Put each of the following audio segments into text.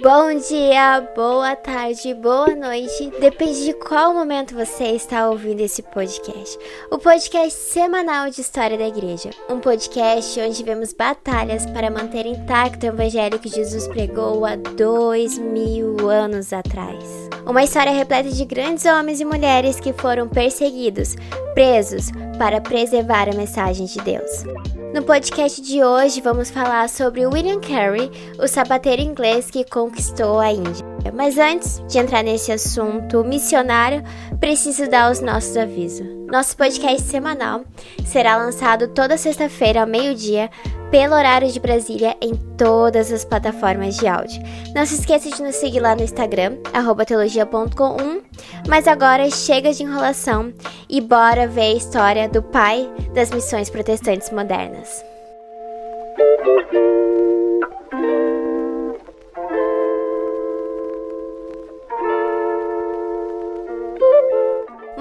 Bom dia, boa tarde, boa noite. Depende de qual momento você está ouvindo esse podcast. O podcast semanal de história da igreja. Um podcast onde vemos batalhas para manter intacto o evangelho que Jesus pregou há dois mil anos atrás. Uma história repleta de grandes homens e mulheres que foram perseguidos, presos, para preservar a mensagem de Deus. No podcast de hoje vamos falar sobre William Carey, o sapateiro inglês que conquistou a Índia. Mas antes de entrar nesse assunto missionário, preciso dar os nossos avisos. Nosso podcast semanal será lançado toda sexta-feira ao meio-dia pelo horário de Brasília em todas as plataformas de áudio. Não se esqueça de nos seguir lá no Instagram, teologia.com. Mas agora chega de enrolação e bora ver a história do pai das missões protestantes modernas.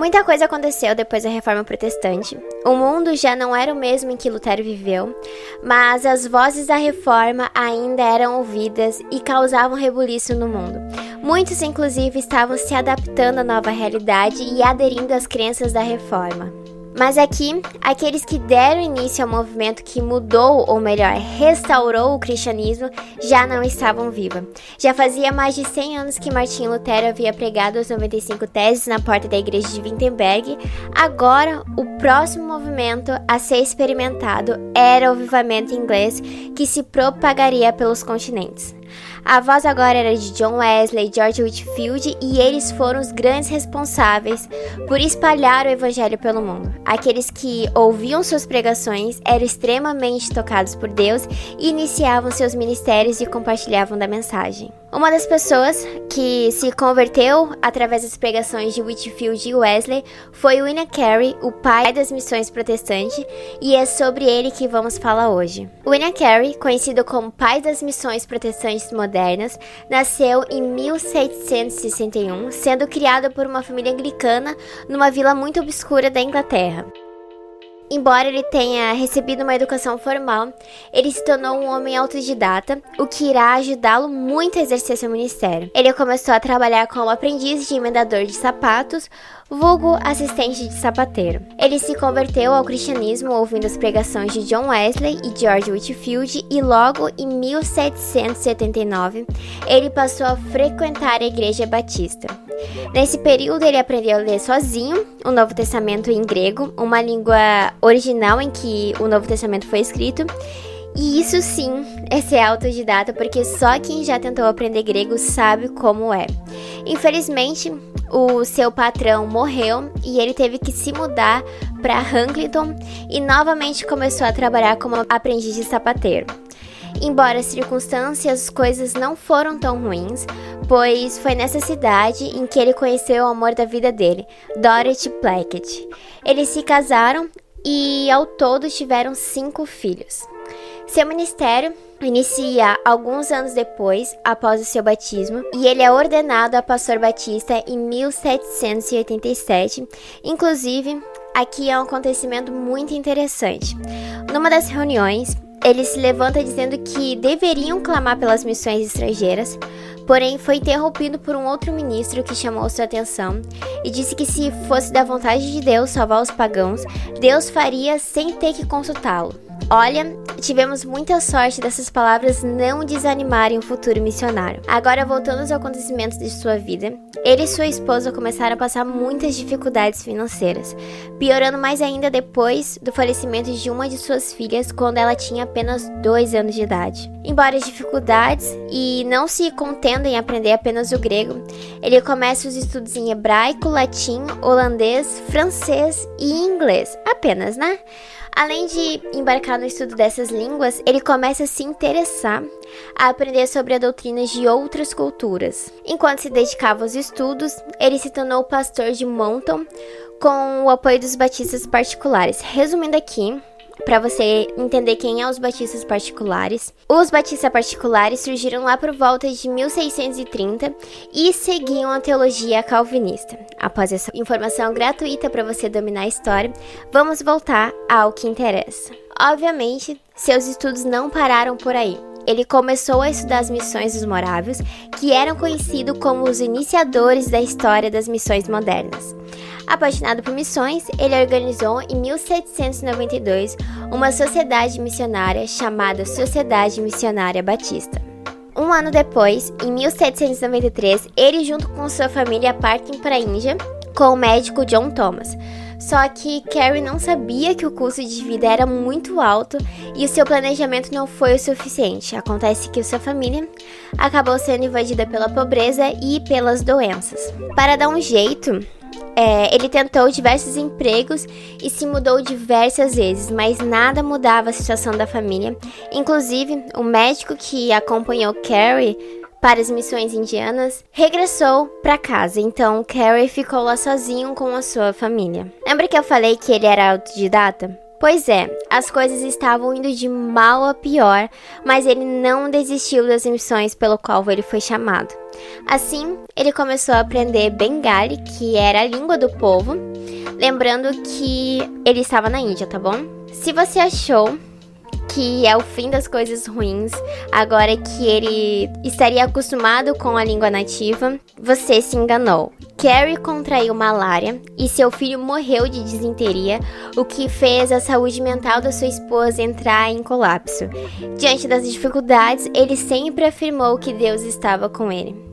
Muita coisa aconteceu depois da Reforma Protestante. O mundo já não era o mesmo em que Lutero viveu, mas as vozes da Reforma ainda eram ouvidas e causavam rebuliço no mundo. Muitos, inclusive, estavam se adaptando à nova realidade e aderindo às crenças da Reforma. Mas aqui, aqueles que deram início ao movimento que mudou, ou melhor, restaurou o cristianismo, já não estavam vivos. Já fazia mais de 100 anos que Martim Lutero havia pregado as 95 teses na porta da igreja de Wittenberg. Agora, o próximo movimento a ser experimentado era o avivamento inglês que se propagaria pelos continentes. A voz agora era de John Wesley, George Whitfield e eles foram os grandes responsáveis por espalhar o evangelho pelo mundo. Aqueles que ouviam suas pregações eram extremamente tocados por Deus e iniciavam seus ministérios e compartilhavam da mensagem. Uma das pessoas que se converteu através das pregações de Whitfield e Wesley foi William Carey, o pai das missões protestantes, e é sobre ele que vamos falar hoje. William Carey, conhecido como pai das missões protestantes modernas, nasceu em 1761, sendo criado por uma família anglicana numa vila muito obscura da Inglaterra. Embora ele tenha recebido uma educação formal, ele se tornou um homem autodidata, o que irá ajudá-lo muito a exercer seu ministério. Ele começou a trabalhar como aprendiz de emendador de sapatos, vulgo assistente de sapateiro. Ele se converteu ao cristianismo ouvindo as pregações de John Wesley e George Whitefield e logo em 1779 ele passou a frequentar a igreja batista. Nesse período, ele aprendeu a ler sozinho o Novo Testamento em grego, uma língua original em que o Novo Testamento foi escrito. E isso sim é ser autodidata, porque só quem já tentou aprender grego sabe como é. Infelizmente, o seu patrão morreu e ele teve que se mudar para Huntington e novamente começou a trabalhar como aprendiz de sapateiro. Embora as circunstâncias, as coisas não foram tão ruins, pois foi nessa cidade em que ele conheceu o amor da vida dele, Dorothy Plackett. Eles se casaram e ao todo tiveram cinco filhos. Seu ministério inicia alguns anos depois, após o seu batismo, e ele é ordenado a pastor batista em 1787. Inclusive, aqui é um acontecimento muito interessante. Numa das reuniões, ele se levanta dizendo que deveriam clamar pelas missões estrangeiras, porém foi interrompido por um outro ministro que chamou sua atenção e disse que se fosse da vontade de Deus salvar os pagãos, Deus faria sem ter que consultá-lo. Olha, tivemos muita sorte dessas palavras não desanimarem o futuro missionário. Agora, voltando aos acontecimentos de sua vida, ele e sua esposa começaram a passar muitas dificuldades financeiras, piorando mais ainda depois do falecimento de uma de suas filhas quando ela tinha apenas dois anos de idade. Embora as dificuldades e não se contendo em aprender apenas o grego, ele começa os estudos em hebraico, latim, holandês, francês e inglês, apenas, né? Além de embarcar no estudo dessas línguas, ele começa a se interessar a aprender sobre a doutrina de outras culturas. Enquanto se dedicava aos estudos, ele se tornou pastor de Monton com o apoio dos batistas particulares. Resumindo aqui, para você entender quem é os batistas particulares. Os batistas particulares surgiram lá por volta de 1630 e seguiam a teologia calvinista. Após essa informação gratuita para você dominar a história, vamos voltar ao que interessa. Obviamente, seus estudos não pararam por aí. Ele começou a estudar as missões dos morávios, que eram conhecidos como os iniciadores da história das missões modernas. Apaixonado por missões, ele organizou em 1792 uma sociedade missionária chamada Sociedade Missionária Batista. Um ano depois, em 1793, ele junto com sua família partem para a Índia com o médico John Thomas. Só que Carrie não sabia que o custo de vida era muito alto e o seu planejamento não foi o suficiente. Acontece que sua família acabou sendo invadida pela pobreza e pelas doenças. Para dar um jeito, é, ele tentou diversos empregos e se mudou diversas vezes, mas nada mudava a situação da família. Inclusive, o médico que acompanhou Carrie para as missões indianas regressou para casa, então Carrie ficou lá sozinho com a sua família. Lembra que eu falei que ele era autodidata? Pois é, as coisas estavam indo de mal a pior, mas ele não desistiu das missões pelo qual ele foi chamado. Assim, ele começou a aprender Bengali, que era a língua do povo, lembrando que ele estava na Índia, tá bom? Se você achou que é o fim das coisas ruins, agora que ele estaria acostumado com a língua nativa, você se enganou. Carrie contraiu malária e seu filho morreu de disenteria, o que fez a saúde mental da sua esposa entrar em colapso. Diante das dificuldades, ele sempre afirmou que Deus estava com ele.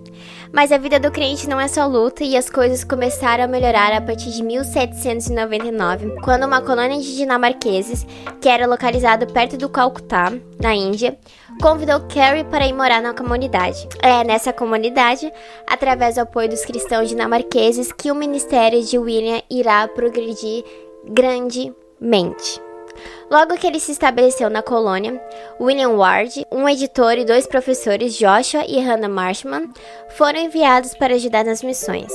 Mas a vida do crente não é só luta e as coisas começaram a melhorar a partir de 1799, quando uma colônia de dinamarqueses, que era localizada perto do Calcutá, na Índia, convidou Carrie para ir morar na comunidade. É nessa comunidade, através do apoio dos cristãos dinamarqueses, que o ministério de William irá progredir grandemente. Logo que ele se estabeleceu na colônia, William Ward, um editor e dois professores, Joshua e Hannah Marshman, foram enviados para ajudar nas missões.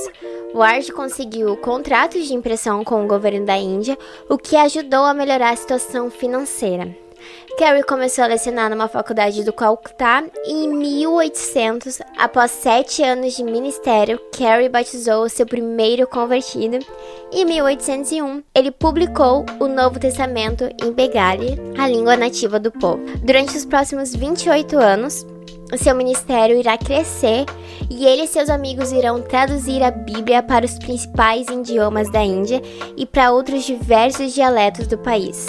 Ward conseguiu contratos de impressão com o governo da Índia, o que ajudou a melhorar a situação financeira. Carrie começou a lecionar numa faculdade do Calcutá e em 1800, após sete anos de ministério, Carrie batizou seu primeiro convertido. Em 1801, ele publicou o Novo Testamento em Bengali, a língua nativa do povo. Durante os próximos 28 anos, seu ministério irá crescer e ele e seus amigos irão traduzir a Bíblia para os principais idiomas da Índia e para outros diversos dialetos do país.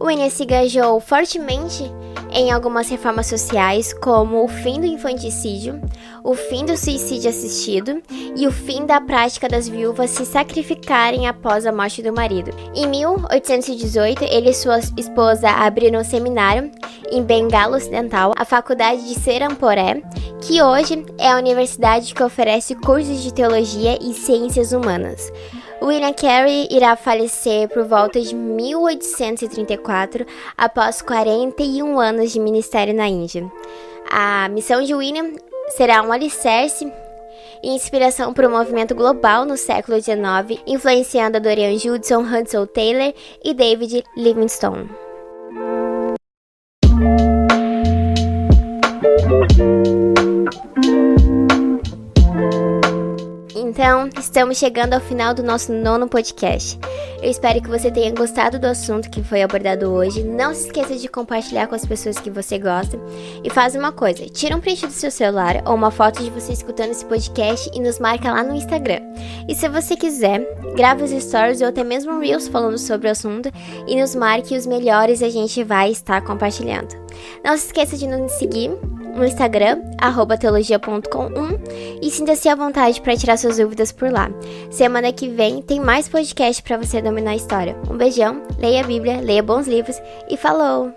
Winnie se engajou fortemente em algumas reformas sociais, como o fim do infanticídio, o fim do suicídio assistido e o fim da prática das viúvas se sacrificarem após a morte do marido. Em 1818, ele e sua esposa abriram um seminário em Bengala Ocidental, a Faculdade de Seramporé, que hoje é a universidade que oferece cursos de teologia e ciências humanas. William Carey irá falecer por volta de 1834, após 41 anos de ministério na Índia. A missão de William será um alicerce e inspiração para o movimento global no século XIX, influenciando a Dorian Judson, Hudson Taylor e David Livingstone. Então, estamos chegando ao final do nosso nono podcast. Eu espero que você tenha gostado do assunto que foi abordado hoje. Não se esqueça de compartilhar com as pessoas que você gosta. E faz uma coisa: tira um print do seu celular ou uma foto de você escutando esse podcast e nos marca lá no Instagram. E se você quiser, grave os stories ou até mesmo Reels falando sobre o assunto e nos marque os melhores a gente vai estar compartilhando. Não se esqueça de nos seguir no Instagram, teologia.com1 e sinta-se à vontade para tirar suas dúvidas por lá. Semana que vem tem mais podcast para você dominar a história. Um beijão, leia a Bíblia, leia bons livros e falou!